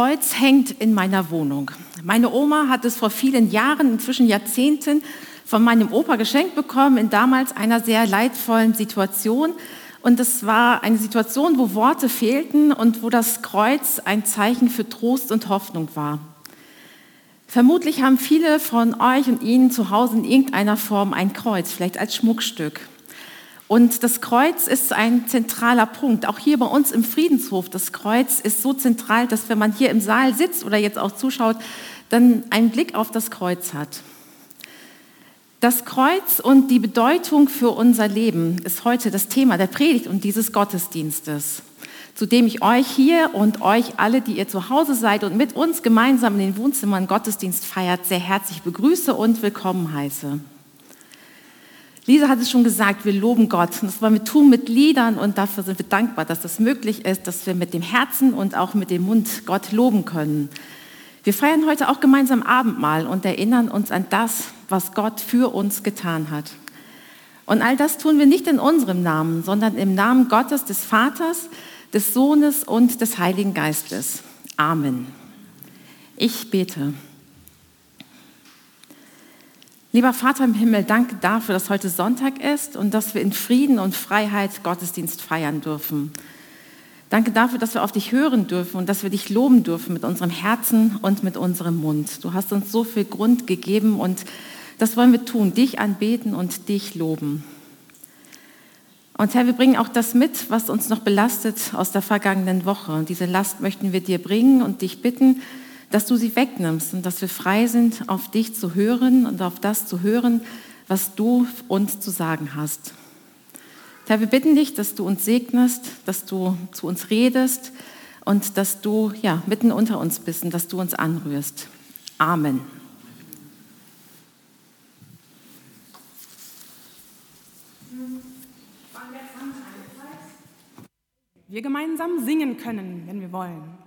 Kreuz hängt in meiner Wohnung. Meine Oma hat es vor vielen Jahren, inzwischen Jahrzehnten, von meinem Opa geschenkt bekommen in damals einer sehr leidvollen Situation. Und es war eine Situation, wo Worte fehlten und wo das Kreuz ein Zeichen für Trost und Hoffnung war. Vermutlich haben viele von euch und Ihnen zu Hause in irgendeiner Form ein Kreuz, vielleicht als Schmuckstück. Und das Kreuz ist ein zentraler Punkt. Auch hier bei uns im Friedenshof, das Kreuz ist so zentral, dass wenn man hier im Saal sitzt oder jetzt auch zuschaut, dann einen Blick auf das Kreuz hat. Das Kreuz und die Bedeutung für unser Leben ist heute das Thema der Predigt und dieses Gottesdienstes, zu dem ich euch hier und euch alle, die ihr zu Hause seid und mit uns gemeinsam in den Wohnzimmern Gottesdienst feiert, sehr herzlich begrüße und willkommen heiße. Lisa hat es schon gesagt, wir loben Gott. Das wollen wir tun mit Liedern und dafür sind wir dankbar, dass das möglich ist, dass wir mit dem Herzen und auch mit dem Mund Gott loben können. Wir feiern heute auch gemeinsam Abendmahl und erinnern uns an das, was Gott für uns getan hat. Und all das tun wir nicht in unserem Namen, sondern im Namen Gottes, des Vaters, des Sohnes und des Heiligen Geistes. Amen. Ich bete. Lieber Vater im Himmel, danke dafür, dass heute Sonntag ist und dass wir in Frieden und Freiheit Gottesdienst feiern dürfen. Danke dafür, dass wir auf dich hören dürfen und dass wir dich loben dürfen mit unserem Herzen und mit unserem Mund. Du hast uns so viel Grund gegeben und das wollen wir tun, dich anbeten und dich loben. Und Herr, wir bringen auch das mit, was uns noch belastet aus der vergangenen Woche. Und diese Last möchten wir dir bringen und dich bitten, dass du sie wegnimmst und dass wir frei sind, auf dich zu hören und auf das zu hören, was du uns zu sagen hast. Herr, wir bitten dich, dass du uns segnest, dass du zu uns redest und dass du ja, mitten unter uns bist und dass du uns anrührst. Amen. Wir gemeinsam singen können, wenn wir wollen.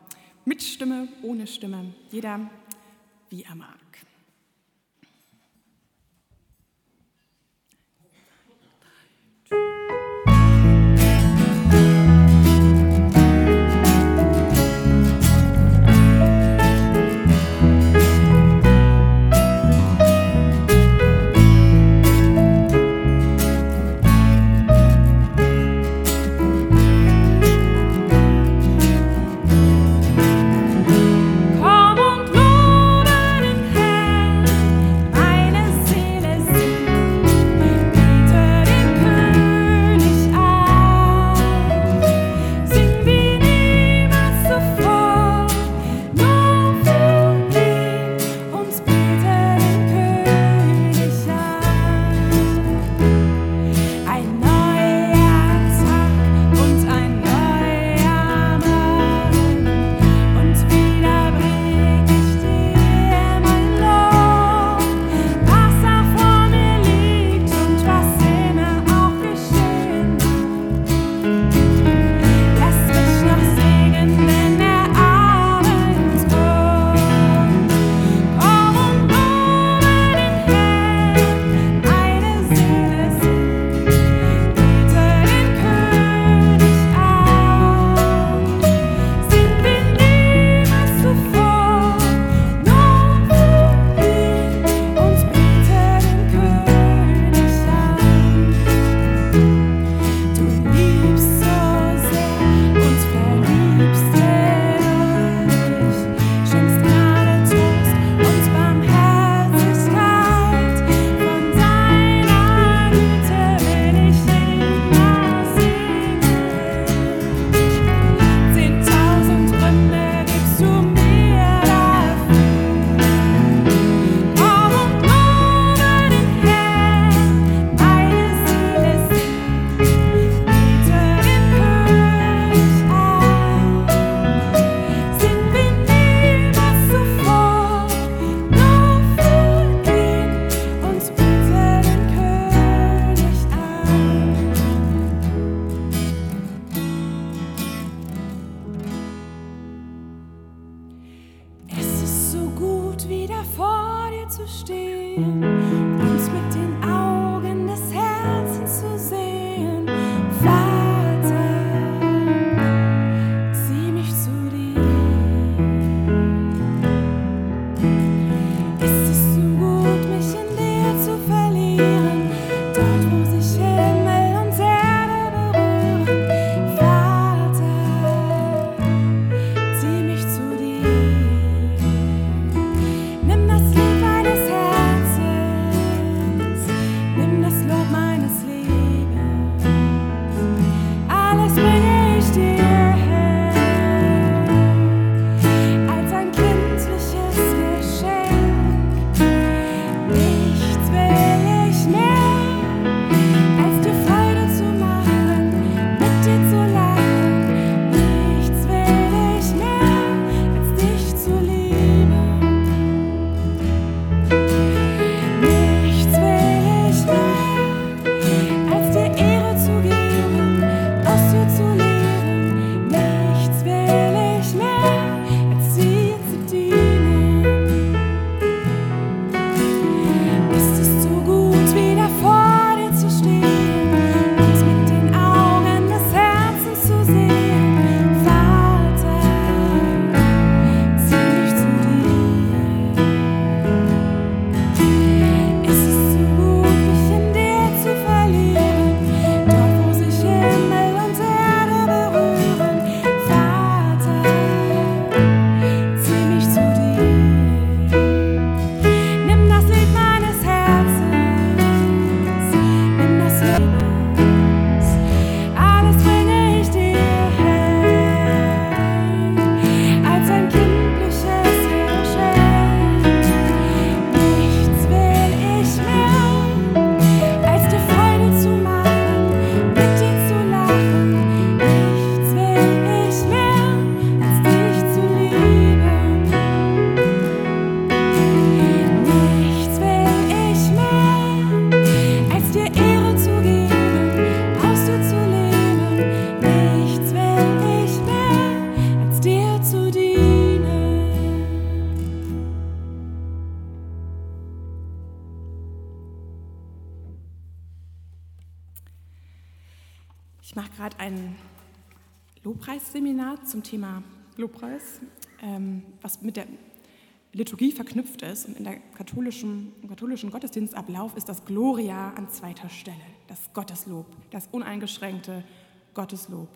Mit Stimme, ohne Stimme, jeder wie er mag. Ich mache gerade ein Lobpreisseminar zum Thema Lobpreis, ähm, was mit der Liturgie verknüpft ist. Und in der katholischen, im katholischen Gottesdienstablauf ist das Gloria an zweiter Stelle, das Gotteslob, das uneingeschränkte Gotteslob.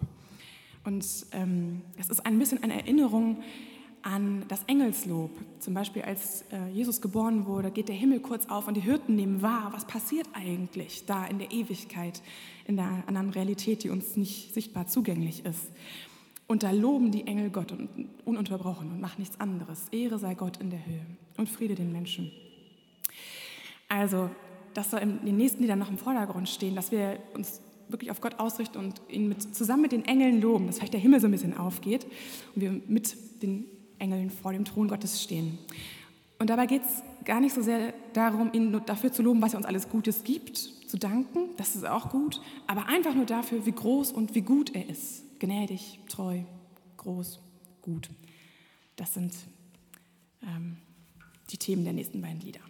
Und ähm, es ist ein bisschen eine Erinnerung an das Engelslob. Zum Beispiel, als äh, Jesus geboren wurde, geht der Himmel kurz auf und die Hirten nehmen wahr, was passiert eigentlich da in der Ewigkeit, in der anderen Realität, die uns nicht sichtbar zugänglich ist. Und da loben die Engel Gott ununterbrochen und machen nichts anderes. Ehre sei Gott in der Höhe und Friede den Menschen. Also, das soll in den nächsten Liedern noch im Vordergrund stehen, dass wir uns wirklich auf Gott ausrichten und ihn mit, zusammen mit den Engeln loben, dass vielleicht der Himmel so ein bisschen aufgeht und wir mit den Engeln vor dem Thron Gottes stehen. Und dabei geht es gar nicht so sehr darum, ihn dafür zu loben, was er uns alles Gutes gibt, zu danken, das ist auch gut, aber einfach nur dafür, wie groß und wie gut er ist. Gnädig, treu, groß, gut. Das sind ähm, die Themen der nächsten beiden Lieder.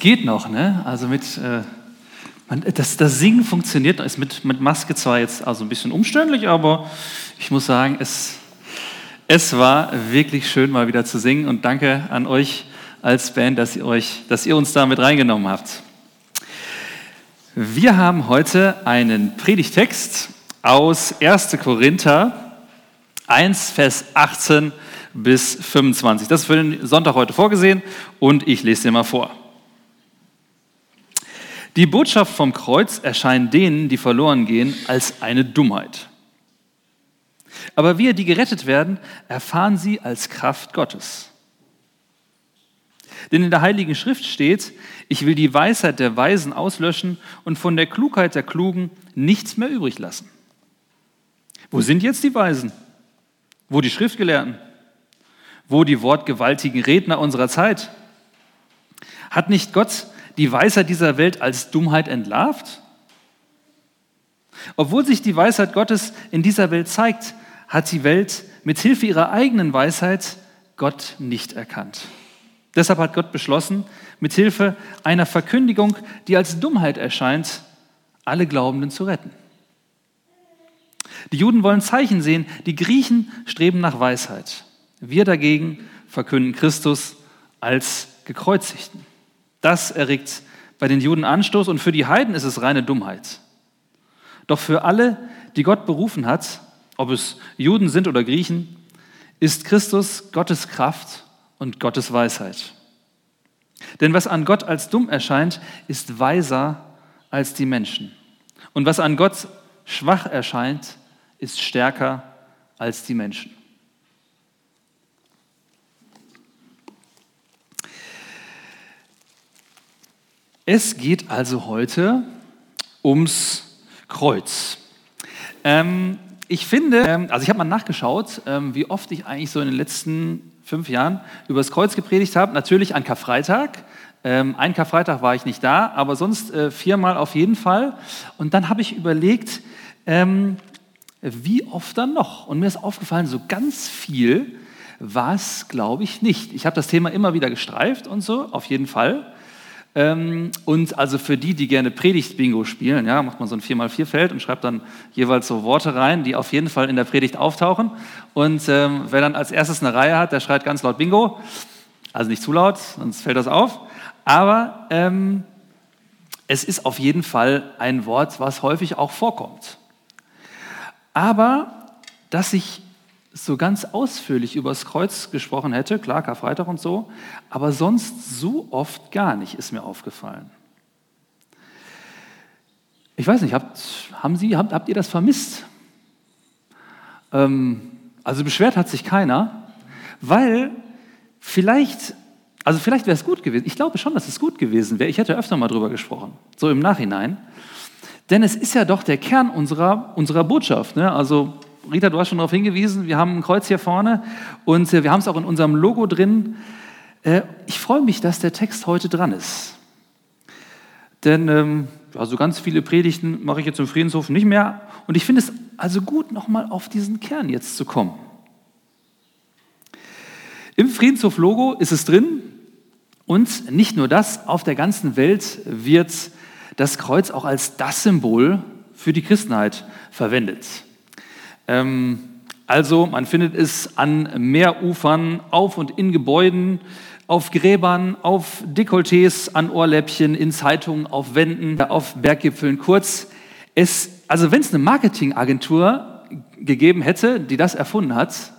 Geht noch, ne? Also mit, äh, man, das, das Singen funktioniert, ist mit, mit Maske zwar jetzt also ein bisschen umständlich, aber ich muss sagen, es, es war wirklich schön, mal wieder zu singen und danke an euch als Band, dass ihr, euch, dass ihr uns da mit reingenommen habt. Wir haben heute einen Predigtext aus 1. Korinther 1, Vers 18 bis 25. Das ist für den Sonntag heute vorgesehen und ich lese dir mal vor. Die Botschaft vom Kreuz erscheint denen, die verloren gehen, als eine Dummheit. Aber wir, die gerettet werden, erfahren sie als Kraft Gottes. Denn in der Heiligen Schrift steht, ich will die Weisheit der Weisen auslöschen und von der Klugheit der Klugen nichts mehr übrig lassen. Wo sind jetzt die Weisen? Wo die Schriftgelehrten? Wo die wortgewaltigen Redner unserer Zeit? Hat nicht Gott die Weisheit dieser Welt als Dummheit entlarvt? Obwohl sich die Weisheit Gottes in dieser Welt zeigt, hat die Welt mit Hilfe ihrer eigenen Weisheit Gott nicht erkannt. Deshalb hat Gott beschlossen, mit Hilfe einer Verkündigung, die als Dummheit erscheint, alle Glaubenden zu retten. Die Juden wollen Zeichen sehen, die Griechen streben nach Weisheit. Wir dagegen verkünden Christus als gekreuzigten. Das erregt bei den Juden Anstoß und für die Heiden ist es reine Dummheit. Doch für alle, die Gott berufen hat, ob es Juden sind oder Griechen, ist Christus Gottes Kraft und Gottes Weisheit. Denn was an Gott als dumm erscheint, ist weiser als die Menschen. Und was an Gott schwach erscheint, ist stärker als die Menschen. Es geht also heute ums Kreuz. Ähm, ich finde, ähm, also ich habe mal nachgeschaut, ähm, wie oft ich eigentlich so in den letzten fünf Jahren über das Kreuz gepredigt habe. Natürlich an Karfreitag. Ähm, ein Karfreitag war ich nicht da, aber sonst äh, viermal auf jeden Fall. Und dann habe ich überlegt, ähm, wie oft dann noch? Und mir ist aufgefallen, so ganz viel war es, glaube ich, nicht. Ich habe das Thema immer wieder gestreift und so, auf jeden Fall. Ähm, und also für die, die gerne Predigt-Bingo spielen, ja, macht man so ein 4x4-Feld und schreibt dann jeweils so Worte rein, die auf jeden Fall in der Predigt auftauchen. Und ähm, wer dann als erstes eine Reihe hat, der schreit ganz laut Bingo. Also nicht zu laut, sonst fällt das auf. Aber ähm, es ist auf jeden Fall ein Wort, was häufig auch vorkommt. Aber dass sich so ganz ausführlich über das Kreuz gesprochen hätte, klar, Karfreitag und so, aber sonst so oft gar nicht, ist mir aufgefallen. Ich weiß nicht, habt, haben Sie, habt, habt ihr das vermisst? Ähm, also beschwert hat sich keiner, weil vielleicht, also vielleicht wäre es gut gewesen, ich glaube schon, dass es gut gewesen wäre, ich hätte öfter mal drüber gesprochen, so im Nachhinein, denn es ist ja doch der Kern unserer, unserer Botschaft. Ne? Also Rita, du hast schon darauf hingewiesen, wir haben ein Kreuz hier vorne und äh, wir haben es auch in unserem Logo drin. Äh, ich freue mich, dass der Text heute dran ist. Denn also ganz viele Predigten mache ich jetzt im Friedenshof nicht mehr. Und ich finde es also gut, nochmal auf diesen Kern jetzt zu kommen. Im Friedenshof-Logo ist es drin. Und nicht nur das, auf der ganzen Welt wird das Kreuz auch als das Symbol für die Christenheit verwendet. Ähm, also man findet es an Meerufern, auf und in Gebäuden, auf Gräbern, auf Dekolletés, an Ohrläppchen, in Zeitungen, auf Wänden, auf Berggipfeln. Kurz, es, also wenn es eine Marketingagentur gegeben hätte, die das erfunden hat,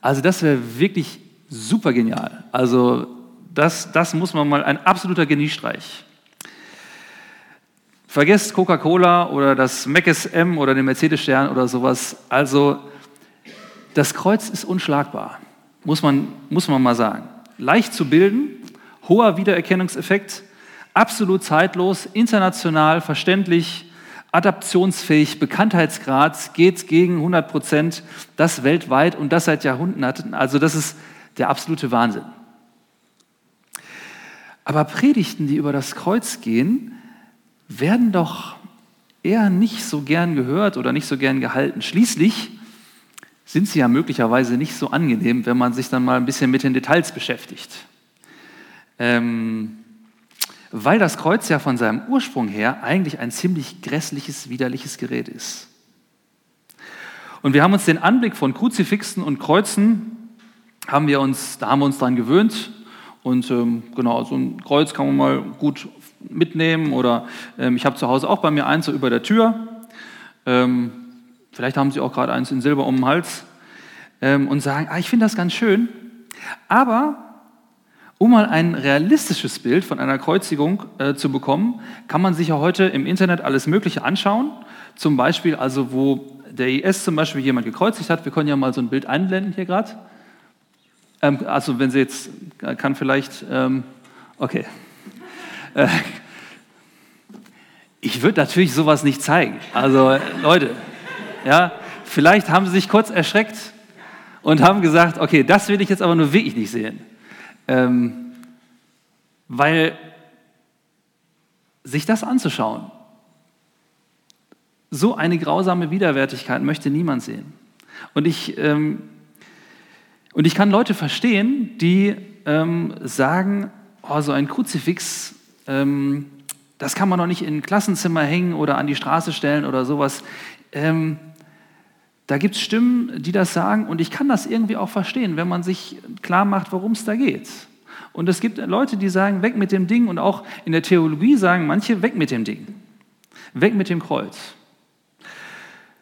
also das wäre wirklich super genial. Also das, das muss man mal, ein absoluter Geniestreich. Vergesst Coca-Cola oder das Meckes M oder den Mercedes-Stern oder sowas. Also das Kreuz ist unschlagbar, muss man, muss man mal sagen. Leicht zu bilden, hoher Wiedererkennungseffekt, absolut zeitlos, international, verständlich, adaptionsfähig, Bekanntheitsgrad geht gegen 100 Prozent, das weltweit und das seit Jahrhunderten. Also das ist der absolute Wahnsinn. Aber Predigten, die über das Kreuz gehen, werden doch eher nicht so gern gehört oder nicht so gern gehalten. Schließlich sind sie ja möglicherweise nicht so angenehm, wenn man sich dann mal ein bisschen mit den Details beschäftigt. Ähm, weil das Kreuz ja von seinem Ursprung her eigentlich ein ziemlich grässliches, widerliches Gerät ist. Und wir haben uns den Anblick von Kruzifixen und Kreuzen, haben wir uns, da haben wir uns dran gewöhnt. Und ähm, genau, so ein Kreuz kann man mal gut mitnehmen oder ähm, ich habe zu Hause auch bei mir eins so über der Tür. Ähm, vielleicht haben Sie auch gerade eins in Silber um den Hals ähm, und sagen, ah, ich finde das ganz schön. Aber um mal ein realistisches Bild von einer Kreuzigung äh, zu bekommen, kann man sich ja heute im Internet alles Mögliche anschauen. Zum Beispiel, also wo der IS zum Beispiel jemand gekreuzigt hat. Wir können ja mal so ein Bild einblenden hier gerade. Ähm, also wenn Sie jetzt, äh, kann vielleicht, ähm, okay. Äh, ich würde natürlich sowas nicht zeigen. Also Leute, ja, vielleicht haben Sie sich kurz erschreckt und haben gesagt, okay, das will ich jetzt aber nur wirklich nicht sehen. Ähm, weil sich das anzuschauen, so eine grausame Widerwärtigkeit möchte niemand sehen. Und ich, ähm, und ich kann Leute verstehen, die ähm, sagen, oh, so ein Kruzifix, ähm, das kann man doch nicht in ein Klassenzimmer hängen oder an die Straße stellen oder sowas. Ähm, da gibt es Stimmen, die das sagen und ich kann das irgendwie auch verstehen, wenn man sich klar macht, worum es da geht. Und es gibt Leute, die sagen, weg mit dem Ding und auch in der Theologie sagen manche, weg mit dem Ding, weg mit dem Kreuz.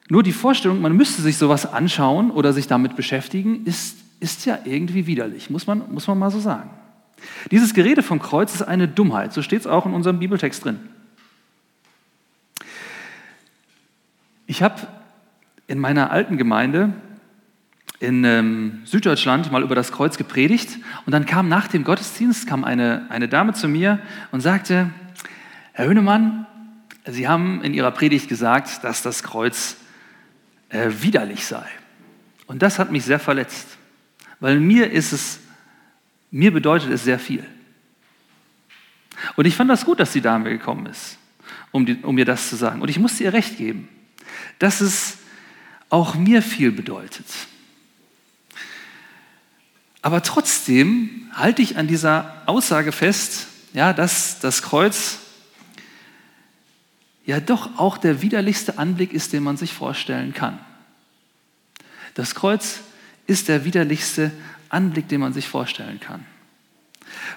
Nur die Vorstellung, man müsste sich sowas anschauen oder sich damit beschäftigen, ist, ist ja irgendwie widerlich, muss man, muss man mal so sagen. Dieses Gerede vom Kreuz ist eine Dummheit, so steht es auch in unserem Bibeltext drin. Ich habe in meiner alten Gemeinde in ähm, Süddeutschland mal über das Kreuz gepredigt und dann kam nach dem Gottesdienst kam eine, eine Dame zu mir und sagte, Herr Hönemann, Sie haben in Ihrer Predigt gesagt, dass das Kreuz äh, widerlich sei. Und das hat mich sehr verletzt, weil mir ist es, mir bedeutet es sehr viel. Und ich fand das gut, dass die Dame gekommen ist, um, die, um mir das zu sagen. Und ich musste ihr recht geben, dass es auch mir viel bedeutet. Aber trotzdem halte ich an dieser Aussage fest, ja, dass das Kreuz ja doch auch der widerlichste Anblick ist, den man sich vorstellen kann. Das Kreuz ist der widerlichste Anblick, den man sich vorstellen kann.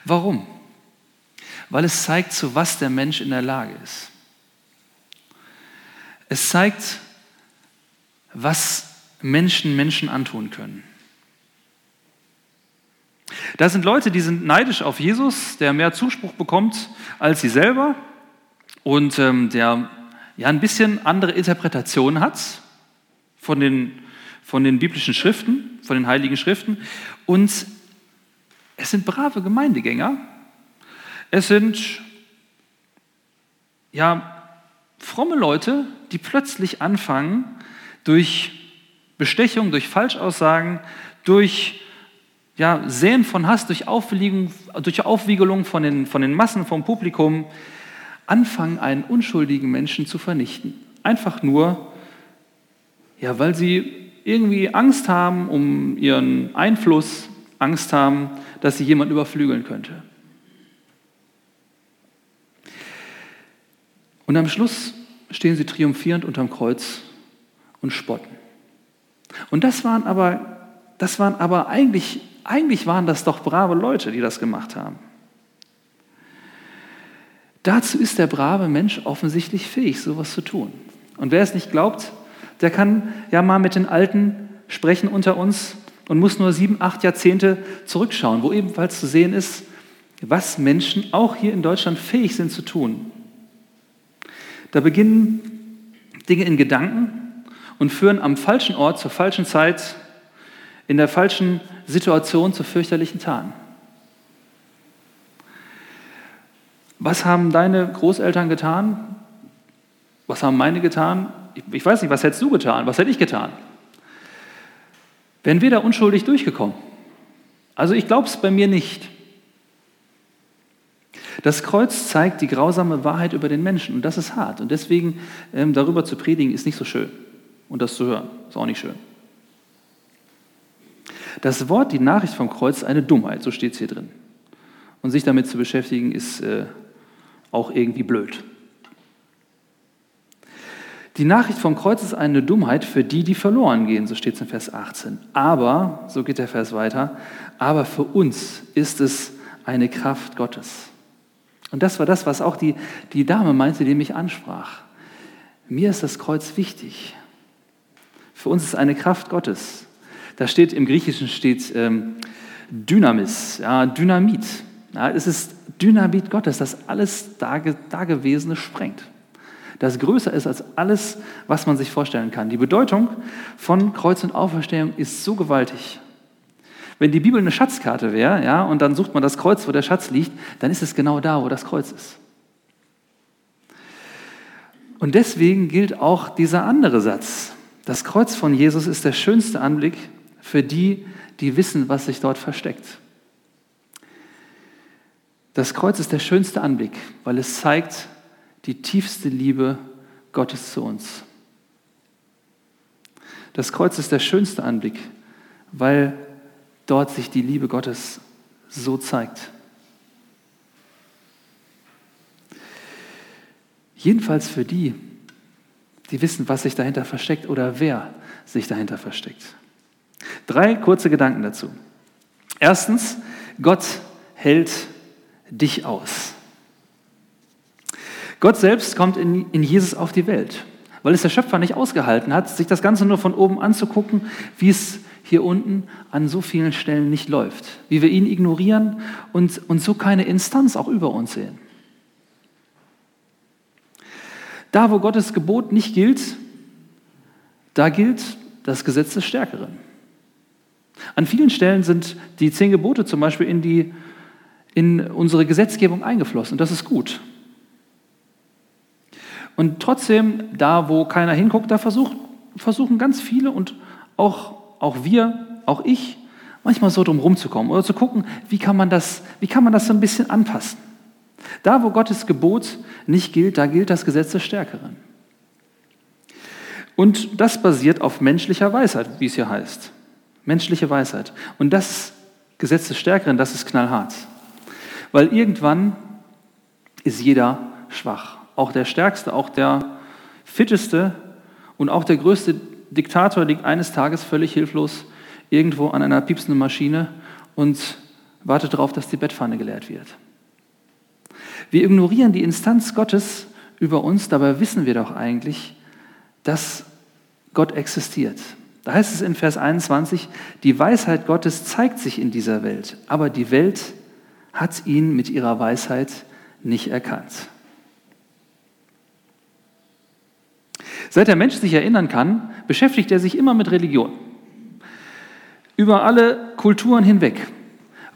Warum? Weil es zeigt, zu was der Mensch in der Lage ist. Es zeigt, was Menschen Menschen antun können. Da sind Leute, die sind neidisch auf Jesus, der mehr Zuspruch bekommt als sie selber und ähm, der ja ein bisschen andere Interpretationen hat von den, von den biblischen Schriften, von den heiligen Schriften. Und es sind brave Gemeindegänger. Es sind ja fromme Leute, die plötzlich anfangen, durch Bestechung, durch Falschaussagen, durch ja, Säen von Hass, durch Aufwiegelung, durch Aufwiegelung von, den, von den Massen, vom Publikum, anfangen, einen unschuldigen Menschen zu vernichten. Einfach nur, ja, weil sie irgendwie Angst haben um ihren Einfluss, Angst haben, dass sie jemand überflügeln könnte. Und am Schluss stehen sie triumphierend unterm Kreuz und spotten. Und das waren aber, das waren aber eigentlich, eigentlich waren das doch brave Leute, die das gemacht haben. Dazu ist der brave Mensch offensichtlich fähig, sowas zu tun. Und wer es nicht glaubt, der kann ja mal mit den Alten sprechen unter uns und muss nur sieben, acht Jahrzehnte zurückschauen, wo ebenfalls zu sehen ist, was Menschen auch hier in Deutschland fähig sind zu tun. Da beginnen Dinge in Gedanken und führen am falschen Ort, zur falschen Zeit, in der falschen Situation zu fürchterlichen Taten. Was haben deine Großeltern getan? Was haben meine getan? Ich, weiß nicht, was hättest du getan? Was hätte ich getan? Wären wir da unschuldig durchgekommen? Also ich glaube es bei mir nicht. Das Kreuz zeigt die grausame Wahrheit über den Menschen und das ist hart. Und deswegen ähm, darüber zu predigen ist nicht so schön. Und das zu hören ist auch nicht schön. Das Wort, die Nachricht vom Kreuz, eine Dummheit, so steht es hier drin. Und sich damit zu beschäftigen, ist äh, auch irgendwie blöd. Die Nachricht vom Kreuz ist eine Dummheit für die, die verloren gehen, so steht es in Vers 18. Aber, so geht der Vers weiter, aber für uns ist es eine Kraft Gottes. Und das war das, was auch die, die Dame meinte, die mich ansprach. Mir ist das Kreuz wichtig. Für uns ist eine Kraft Gottes. Da steht im Griechischen steht ähm, Dynamis, ja, Dynamit. Ja, es ist Dynamit Gottes, das alles Dagewesene sprengt das größer ist als alles, was man sich vorstellen kann. Die Bedeutung von Kreuz und Auferstehung ist so gewaltig. Wenn die Bibel eine Schatzkarte wäre, ja, und dann sucht man das Kreuz, wo der Schatz liegt, dann ist es genau da, wo das Kreuz ist. Und deswegen gilt auch dieser andere Satz. Das Kreuz von Jesus ist der schönste Anblick für die, die wissen, was sich dort versteckt. Das Kreuz ist der schönste Anblick, weil es zeigt, die tiefste Liebe Gottes zu uns. Das Kreuz ist der schönste Anblick, weil dort sich die Liebe Gottes so zeigt. Jedenfalls für die, die wissen, was sich dahinter versteckt oder wer sich dahinter versteckt. Drei kurze Gedanken dazu. Erstens, Gott hält dich aus. Gott selbst kommt in, in Jesus auf die Welt, weil es der Schöpfer nicht ausgehalten hat, sich das Ganze nur von oben anzugucken, wie es hier unten an so vielen Stellen nicht läuft, wie wir ihn ignorieren und, und so keine Instanz auch über uns sehen. Da, wo Gottes Gebot nicht gilt, da gilt das Gesetz des Stärkeren. An vielen Stellen sind die zehn Gebote zum Beispiel in, die, in unsere Gesetzgebung eingeflossen. Das ist gut. Und trotzdem, da wo keiner hinguckt, da versucht, versuchen ganz viele und auch, auch wir, auch ich, manchmal so drum rumzukommen oder zu gucken, wie kann, man das, wie kann man das so ein bisschen anpassen. Da, wo Gottes Gebot nicht gilt, da gilt das Gesetz des Stärkeren. Und das basiert auf menschlicher Weisheit, wie es hier heißt. Menschliche Weisheit. Und das Gesetz des Stärkeren, das ist knallhart. Weil irgendwann ist jeder schwach auch der Stärkste, auch der Fitteste und auch der größte Diktator liegt eines Tages völlig hilflos irgendwo an einer piepsenden Maschine und wartet darauf, dass die Bettpfanne geleert wird. Wir ignorieren die Instanz Gottes über uns, dabei wissen wir doch eigentlich, dass Gott existiert. Da heißt es in Vers 21, die Weisheit Gottes zeigt sich in dieser Welt, aber die Welt hat ihn mit ihrer Weisheit nicht erkannt. Seit der Mensch sich erinnern kann, beschäftigt er sich immer mit Religion. Über alle Kulturen hinweg.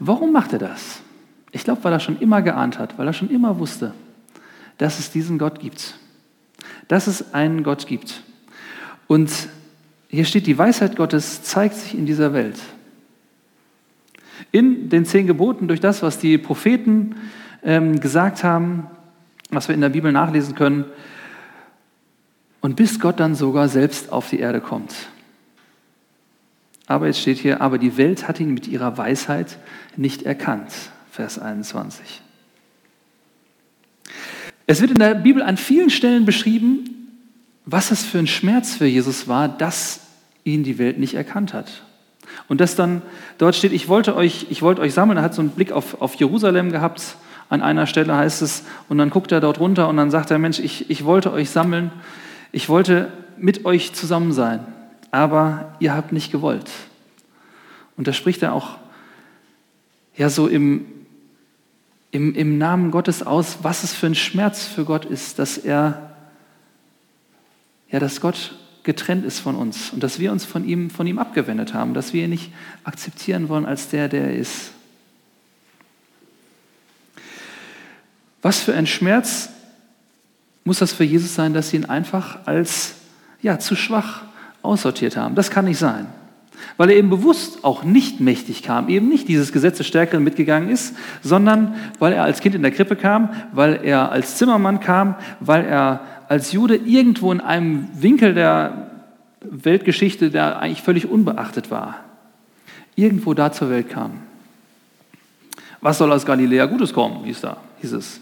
Warum macht er das? Ich glaube, weil er schon immer geahnt hat, weil er schon immer wusste, dass es diesen Gott gibt. Dass es einen Gott gibt. Und hier steht, die Weisheit Gottes zeigt sich in dieser Welt. In den zehn Geboten, durch das, was die Propheten ähm, gesagt haben, was wir in der Bibel nachlesen können, und bis Gott dann sogar selbst auf die Erde kommt. Aber jetzt steht hier, aber die Welt hat ihn mit ihrer Weisheit nicht erkannt. Vers 21. Es wird in der Bibel an vielen Stellen beschrieben, was es für ein Schmerz für Jesus war, dass ihn die Welt nicht erkannt hat. Und dass dann dort steht, ich wollte euch, ich wollte euch sammeln, er hat so einen Blick auf, auf Jerusalem gehabt, an einer Stelle heißt es, und dann guckt er dort runter und dann sagt er, Mensch, ich, ich wollte euch sammeln, ich wollte mit euch zusammen sein, aber ihr habt nicht gewollt. Und da spricht er auch ja so im, im, im Namen Gottes aus, was es für ein Schmerz für Gott ist, dass er, ja, dass Gott getrennt ist von uns und dass wir uns von ihm, von ihm abgewendet haben, dass wir ihn nicht akzeptieren wollen als der, der er ist. Was für ein Schmerz muss das für Jesus sein, dass sie ihn einfach als ja, zu schwach aussortiert haben. Das kann nicht sein. Weil er eben bewusst auch nicht mächtig kam, eben nicht dieses Gesetz des Stärkeren mitgegangen ist, sondern weil er als Kind in der Krippe kam, weil er als Zimmermann kam, weil er als Jude irgendwo in einem Winkel der Weltgeschichte, der eigentlich völlig unbeachtet war, irgendwo da zur Welt kam. Was soll aus Galiläa Gutes kommen, hieß, da, hieß es.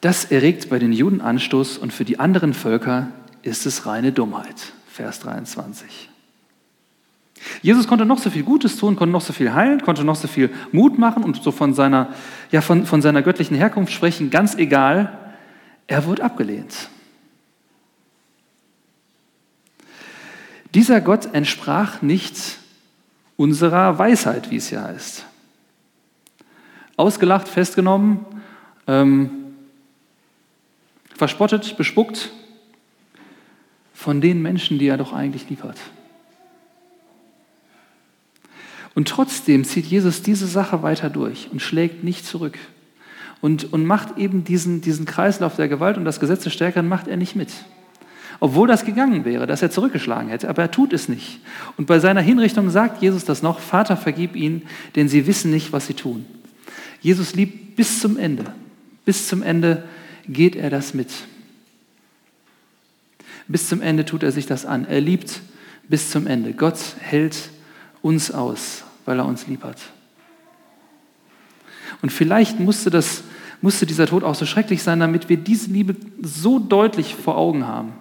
Das erregt bei den Juden Anstoß und für die anderen Völker ist es reine Dummheit. Vers 23. Jesus konnte noch so viel Gutes tun, konnte noch so viel heilen, konnte noch so viel Mut machen und so von seiner, ja, von, von seiner göttlichen Herkunft sprechen, ganz egal, er wurde abgelehnt. Dieser Gott entsprach nicht unserer Weisheit, wie es hier heißt. Ausgelacht, festgenommen, ähm, verspottet, bespuckt von den Menschen, die er doch eigentlich lieb hat. Und trotzdem zieht Jesus diese Sache weiter durch und schlägt nicht zurück. Und, und macht eben diesen, diesen Kreislauf der Gewalt und das Gesetz des Stärkeren macht er nicht mit. Obwohl das gegangen wäre, dass er zurückgeschlagen hätte, aber er tut es nicht. Und bei seiner Hinrichtung sagt Jesus das noch, Vater, vergib ihnen, denn sie wissen nicht, was sie tun. Jesus liebt bis zum Ende. Bis zum Ende geht er das mit. Bis zum Ende tut er sich das an. Er liebt bis zum Ende. Gott hält uns aus, weil er uns lieb hat. Und vielleicht musste, das, musste dieser Tod auch so schrecklich sein, damit wir diese Liebe so deutlich vor Augen haben.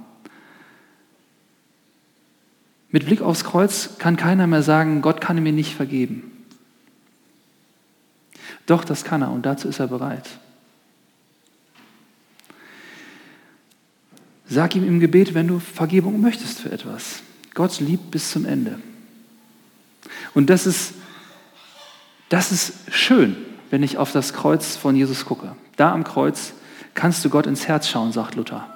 Mit Blick aufs Kreuz kann keiner mehr sagen, Gott kann mir nicht vergeben. Doch, das kann er und dazu ist er bereit. Sag ihm im Gebet, wenn du Vergebung möchtest für etwas. Gott liebt bis zum Ende. Und das ist, das ist schön, wenn ich auf das Kreuz von Jesus gucke. Da am Kreuz kannst du Gott ins Herz schauen, sagt Luther.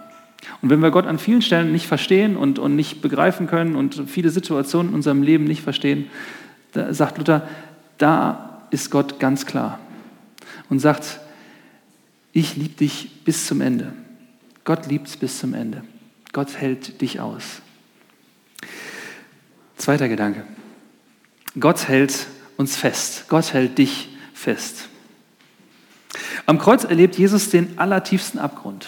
Und wenn wir Gott an vielen Stellen nicht verstehen und, und nicht begreifen können und viele Situationen in unserem Leben nicht verstehen, da sagt Luther, da ist Gott ganz klar und sagt, ich liebe dich bis zum Ende. Gott liebt es bis zum Ende. Gott hält dich aus. Zweiter Gedanke. Gott hält uns fest. Gott hält dich fest. Am Kreuz erlebt Jesus den allertiefsten Abgrund.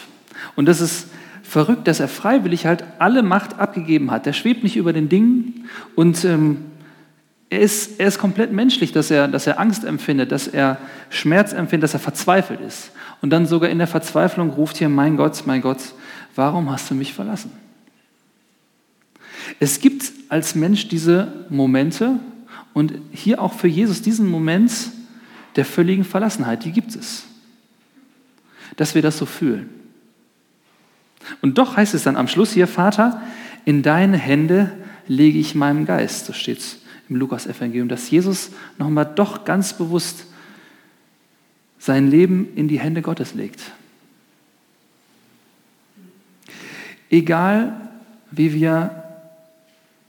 Und das ist verrückt, dass er freiwillig halt alle Macht abgegeben hat. Der schwebt nicht über den Dingen und ähm, er, ist, er ist komplett menschlich, dass er, dass er Angst empfindet, dass er Schmerz empfindet, dass er verzweifelt ist und dann sogar in der Verzweiflung ruft hier, mein Gott, mein Gott, warum hast du mich verlassen? Es gibt als Mensch diese Momente und hier auch für Jesus diesen Moment der völligen Verlassenheit, die gibt es. Dass wir das so fühlen. Und doch heißt es dann am Schluss hier, Vater, in deine Hände lege ich meinen Geist, so steht es im Lukas-Evangelium, dass Jesus nochmal doch ganz bewusst sein Leben in die Hände Gottes legt. Egal, wie wir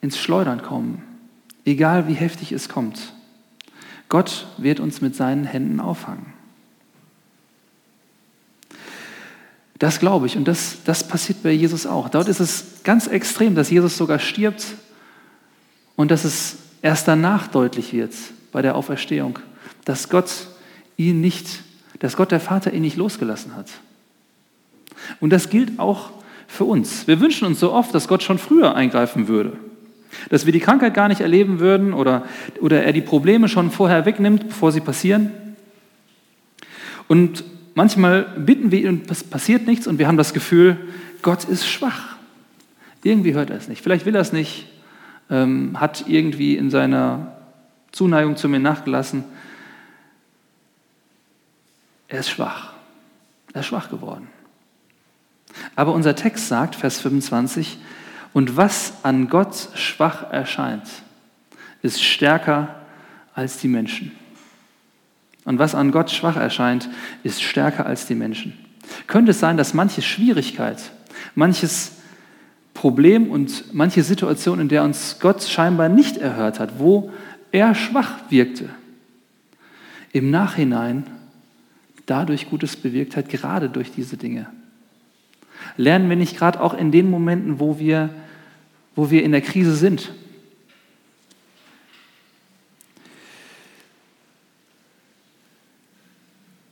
ins Schleudern kommen, egal wie heftig es kommt, Gott wird uns mit seinen Händen auffangen. Das glaube ich und das, das passiert bei Jesus auch. Dort ist es ganz extrem, dass Jesus sogar stirbt und dass es erst danach deutlich wird bei der Auferstehung, dass Gott ihn nicht, dass Gott der Vater ihn nicht losgelassen hat. Und das gilt auch für uns. Wir wünschen uns so oft, dass Gott schon früher eingreifen würde. Dass wir die Krankheit gar nicht erleben würden oder, oder er die Probleme schon vorher wegnimmt, bevor sie passieren. Und manchmal bitten wir ihn und es passiert nichts und wir haben das Gefühl, Gott ist schwach. Irgendwie hört er es nicht. Vielleicht will er es nicht, ähm, hat irgendwie in seiner Zuneigung zu mir nachgelassen. Er ist schwach. Er ist schwach geworden. Aber unser Text sagt, Vers 25, und was an Gott schwach erscheint, ist stärker als die Menschen. Und was an Gott schwach erscheint, ist stärker als die Menschen. Könnte es sein, dass manche Schwierigkeit, manches Problem und manche Situation, in der uns Gott scheinbar nicht erhört hat, wo er schwach wirkte, im Nachhinein dadurch Gutes bewirkt hat, gerade durch diese Dinge? Lernen wir nicht gerade auch in den Momenten, wo wir, wo wir in der Krise sind?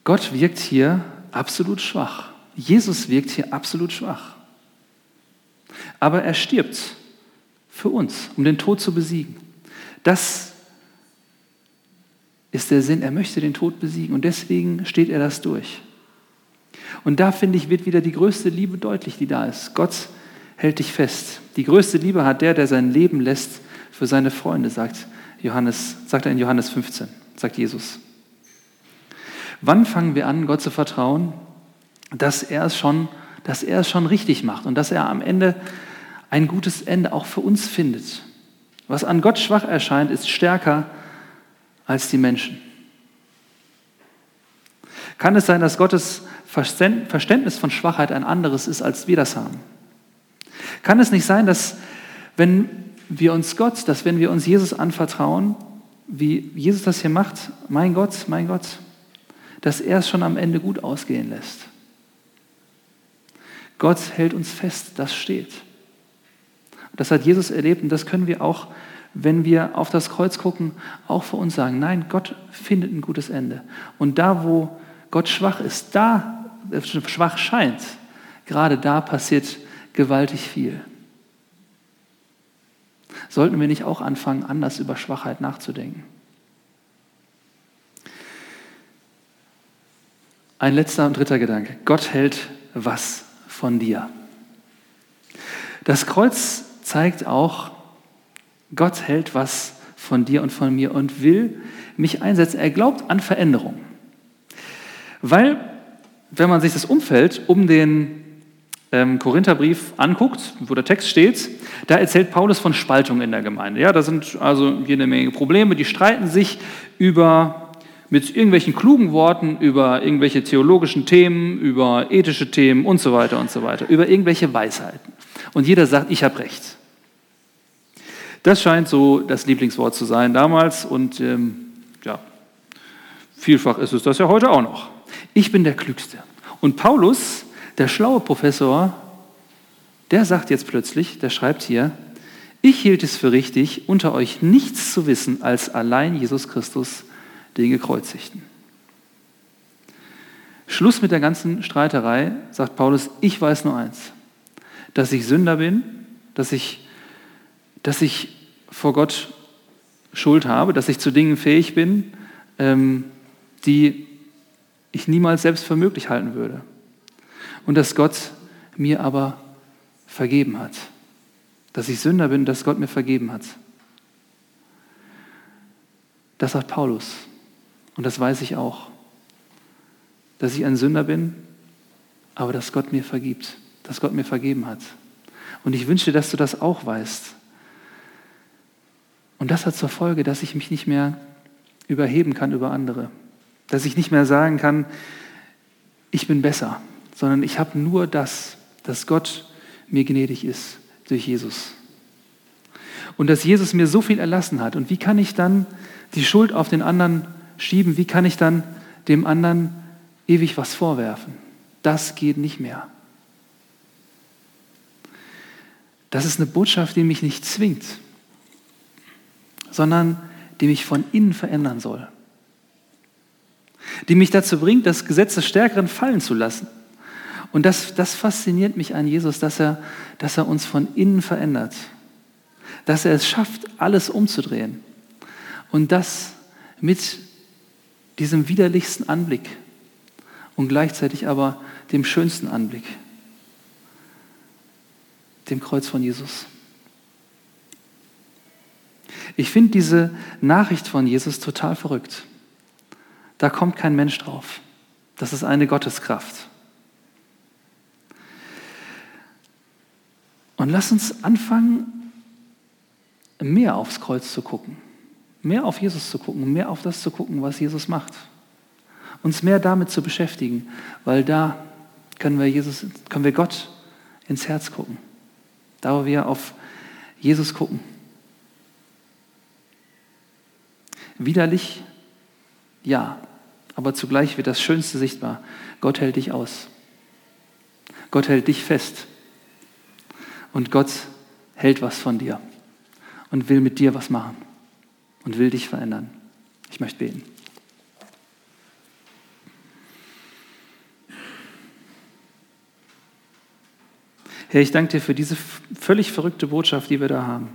Gott wirkt hier absolut schwach. Jesus wirkt hier absolut schwach. Aber er stirbt für uns, um den Tod zu besiegen. Das ist der Sinn. Er möchte den Tod besiegen und deswegen steht er das durch. Und da finde ich, wird wieder die größte Liebe deutlich, die da ist. Gott hält dich fest. Die größte Liebe hat der, der sein Leben lässt für seine Freunde, sagt Johannes, sagt er in Johannes 15, sagt Jesus. Wann fangen wir an, Gott zu vertrauen, dass er es schon, dass er es schon richtig macht und dass er am Ende ein gutes Ende auch für uns findet? Was an Gott schwach erscheint, ist stärker als die Menschen. Kann es sein, dass Gottes Verständnis von Schwachheit ein anderes ist, als wir das haben? Kann es nicht sein, dass wenn wir uns Gott, dass wenn wir uns Jesus anvertrauen, wie Jesus das hier macht, mein Gott, mein Gott, dass er es schon am Ende gut ausgehen lässt? Gott hält uns fest, das steht. Das hat Jesus erlebt und das können wir auch, wenn wir auf das Kreuz gucken, auch für uns sagen. Nein, Gott findet ein gutes Ende. Und da, wo Gott schwach ist, da schwach scheint, gerade da passiert gewaltig viel. Sollten wir nicht auch anfangen, anders über Schwachheit nachzudenken? Ein letzter und dritter Gedanke. Gott hält was von dir. Das Kreuz zeigt auch, Gott hält was von dir und von mir und will mich einsetzen. Er glaubt an Veränderung. Weil wenn man sich das Umfeld um den ähm, Korintherbrief anguckt, wo der Text steht, da erzählt Paulus von Spaltung in der Gemeinde. Ja, da sind also jede Menge Probleme, die streiten sich über mit irgendwelchen klugen Worten über irgendwelche theologischen Themen, über ethische Themen und so weiter und so weiter, über irgendwelche Weisheiten. Und jeder sagt, ich habe recht. Das scheint so das Lieblingswort zu sein damals und ähm, ja, vielfach ist es das ja heute auch noch ich bin der Klügste. Und Paulus, der schlaue Professor, der sagt jetzt plötzlich, der schreibt hier, ich hielt es für richtig, unter euch nichts zu wissen als allein Jesus Christus, den Gekreuzigten. Schluss mit der ganzen Streiterei, sagt Paulus, ich weiß nur eins, dass ich Sünder bin, dass ich, dass ich vor Gott Schuld habe, dass ich zu Dingen fähig bin, ähm, die ich niemals selbst für möglich halten würde. Und dass Gott mir aber vergeben hat. Dass ich Sünder bin, dass Gott mir vergeben hat. Das sagt Paulus. Und das weiß ich auch. Dass ich ein Sünder bin, aber dass Gott mir vergibt. Dass Gott mir vergeben hat. Und ich wünsche dass du das auch weißt. Und das hat zur Folge, dass ich mich nicht mehr überheben kann über andere. Dass ich nicht mehr sagen kann, ich bin besser, sondern ich habe nur das, dass Gott mir gnädig ist durch Jesus. Und dass Jesus mir so viel erlassen hat. Und wie kann ich dann die Schuld auf den anderen schieben? Wie kann ich dann dem anderen ewig was vorwerfen? Das geht nicht mehr. Das ist eine Botschaft, die mich nicht zwingt, sondern die mich von innen verändern soll die mich dazu bringt, das Gesetz des Stärkeren fallen zu lassen. Und das, das fasziniert mich an Jesus, dass er, dass er uns von innen verändert, dass er es schafft, alles umzudrehen. Und das mit diesem widerlichsten Anblick und gleichzeitig aber dem schönsten Anblick, dem Kreuz von Jesus. Ich finde diese Nachricht von Jesus total verrückt. Da kommt kein Mensch drauf. Das ist eine Gotteskraft. Und lass uns anfangen, mehr aufs Kreuz zu gucken, mehr auf Jesus zu gucken, mehr auf das zu gucken, was Jesus macht. Uns mehr damit zu beschäftigen, weil da können wir, Jesus, können wir Gott ins Herz gucken. Da, wo wir auf Jesus gucken. Widerlich, ja, Aber zugleich wird das Schönste sichtbar. Gott hält dich aus. Gott hält dich fest. Und Gott hält was von dir und will mit dir was machen und will dich verändern. Ich möchte beten. Herr, ich danke dir für diese völlig verrückte Botschaft, die wir da haben.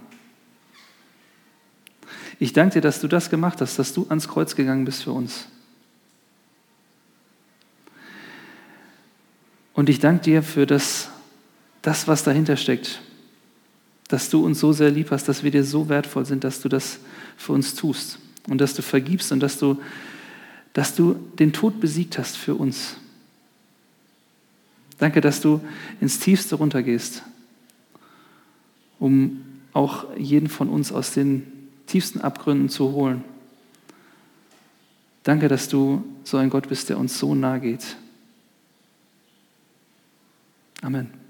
Ich danke dir, dass du das gemacht hast, dass du ans Kreuz gegangen bist für uns. Und ich danke dir für das, das, was dahinter steckt, dass du uns so sehr lieb hast, dass wir dir so wertvoll sind, dass du das für uns tust und dass du vergibst und dass du, dass du den Tod besiegt hast für uns. Danke, dass du ins Tiefste runtergehst, um auch jeden von uns aus den tiefsten Abgründen zu holen. Danke, dass du so ein Gott bist, der uns so nahe geht. Amen.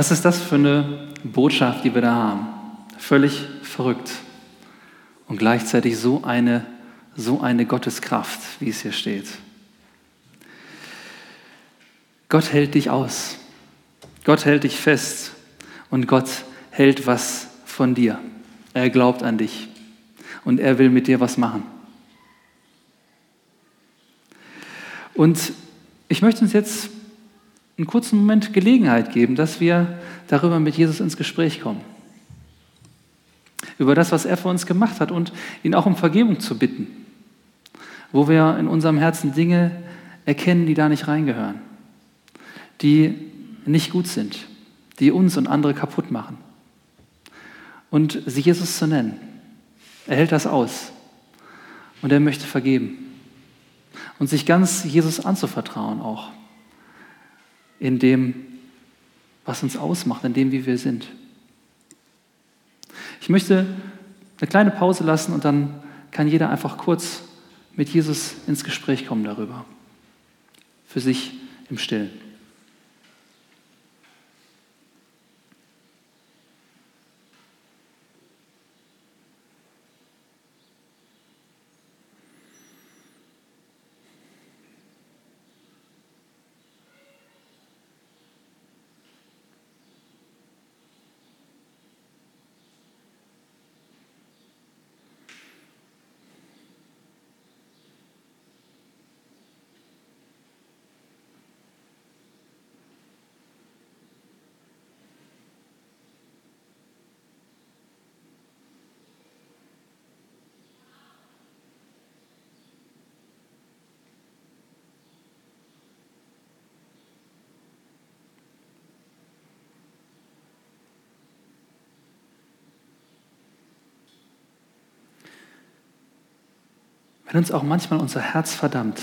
Was ist das für eine Botschaft, die wir da haben? Völlig verrückt und gleichzeitig so eine, so eine Gotteskraft, wie es hier steht. Gott hält dich aus. Gott hält dich fest und Gott hält was von dir. Er glaubt an dich und er will mit dir was machen. Und ich möchte uns jetzt einen kurzen Moment Gelegenheit geben, dass wir darüber mit Jesus ins Gespräch kommen. Über das, was er für uns gemacht hat und ihn auch um Vergebung zu bitten, wo wir in unserem Herzen Dinge erkennen, die da nicht reingehören, die nicht gut sind, die uns und andere kaputt machen. Und sie Jesus zu nennen. Er hält das aus und er möchte vergeben und sich ganz Jesus anzuvertrauen auch in dem, was uns ausmacht, in dem, wie wir sind. Ich möchte eine kleine Pause lassen und dann kann jeder einfach kurz mit Jesus ins Gespräch kommen darüber. Für sich im Stillen. Wenn uns auch manchmal unser Herz verdammt,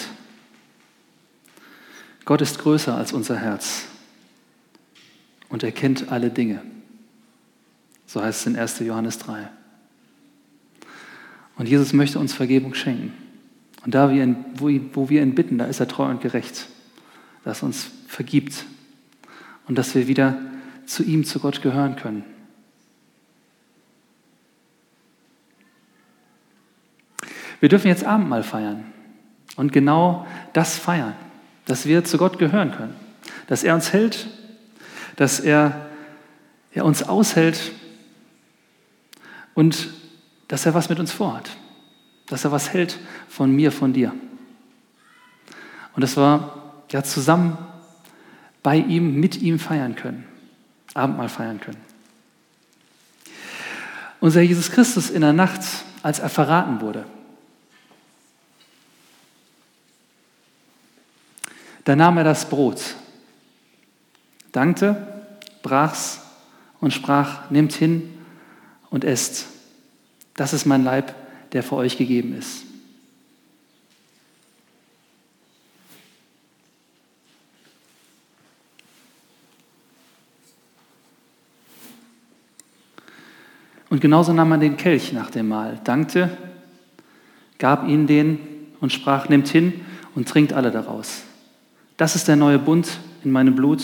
Gott ist größer als unser Herz und er kennt alle Dinge. So heißt es in 1. Johannes 3. Und Jesus möchte uns Vergebung schenken. Und da wir ihn, wo, wir ihn bitten, da ist er treu und gerecht, dass er uns vergibt und dass wir wieder zu ihm, zu Gott gehören können. Wir dürfen jetzt Abendmahl feiern und genau das feiern, dass wir zu Gott gehören können, dass er uns hält, dass er, er uns aushält und dass er was mit uns vorhat, dass er was hält von mir, von dir. Und dass wir ja zusammen bei ihm, mit ihm feiern können, Abendmahl feiern können. Unser Jesus Christus in der Nacht, als er verraten wurde, Da nahm er das Brot, dankte, brach's und sprach, nehmt hin und esst. Das ist mein Leib, der für euch gegeben ist. Und genauso nahm man den Kelch nach dem Mahl, dankte, gab ihnen den und sprach, nehmt hin und trinkt alle daraus. Das ist der neue Bund in meinem Blut,